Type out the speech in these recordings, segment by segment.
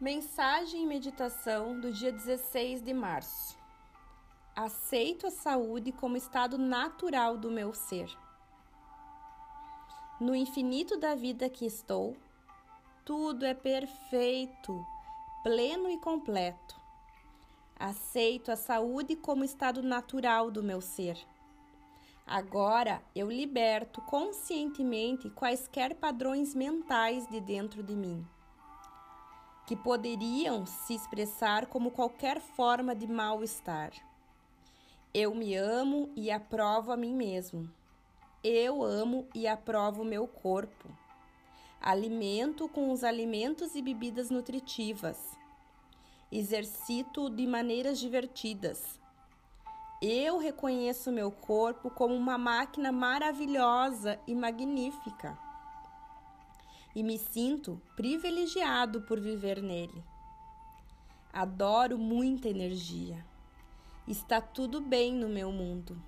Mensagem e meditação do dia 16 de março. Aceito a saúde como estado natural do meu ser. No infinito da vida que estou, tudo é perfeito, pleno e completo. Aceito a saúde como estado natural do meu ser. Agora eu liberto conscientemente quaisquer padrões mentais de dentro de mim que poderiam se expressar como qualquer forma de mal-estar. Eu me amo e aprovo a mim mesmo. Eu amo e aprovo o meu corpo. Alimento com os alimentos e bebidas nutritivas. Exercito de maneiras divertidas. Eu reconheço meu corpo como uma máquina maravilhosa e magnífica e me sinto privilegiado por viver nele. Adoro muita energia. Está tudo bem no meu mundo.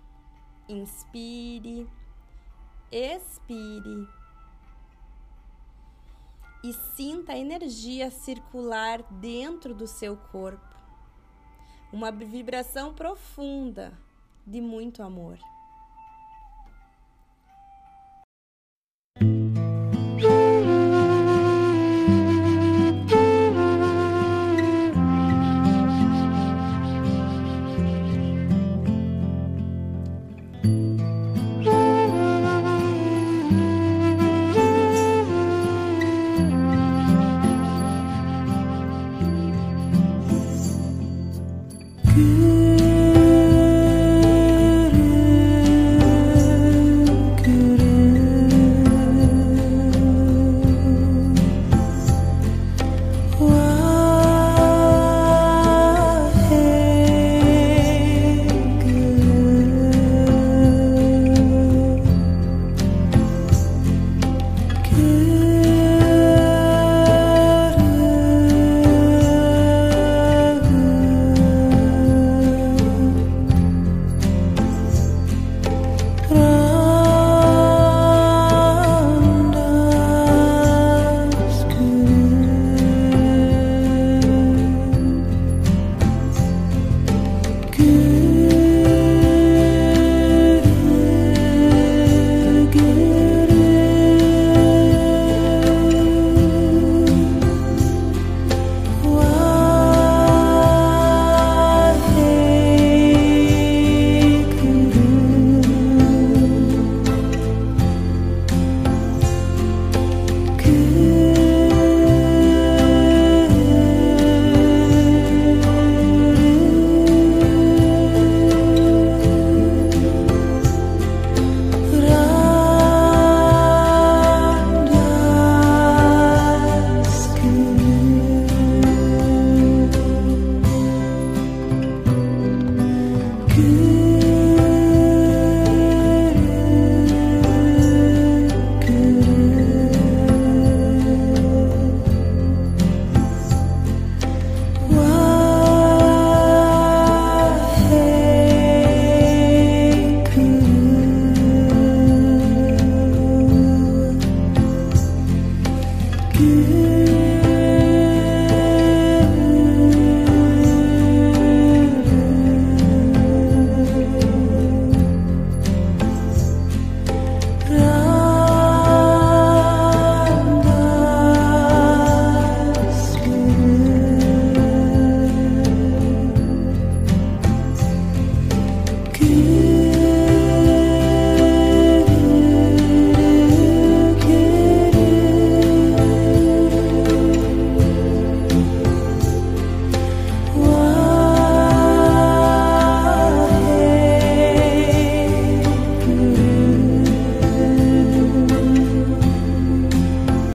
Inspire, expire e sinta a energia circular dentro do seu corpo. Uma vibração profunda de muito amor. you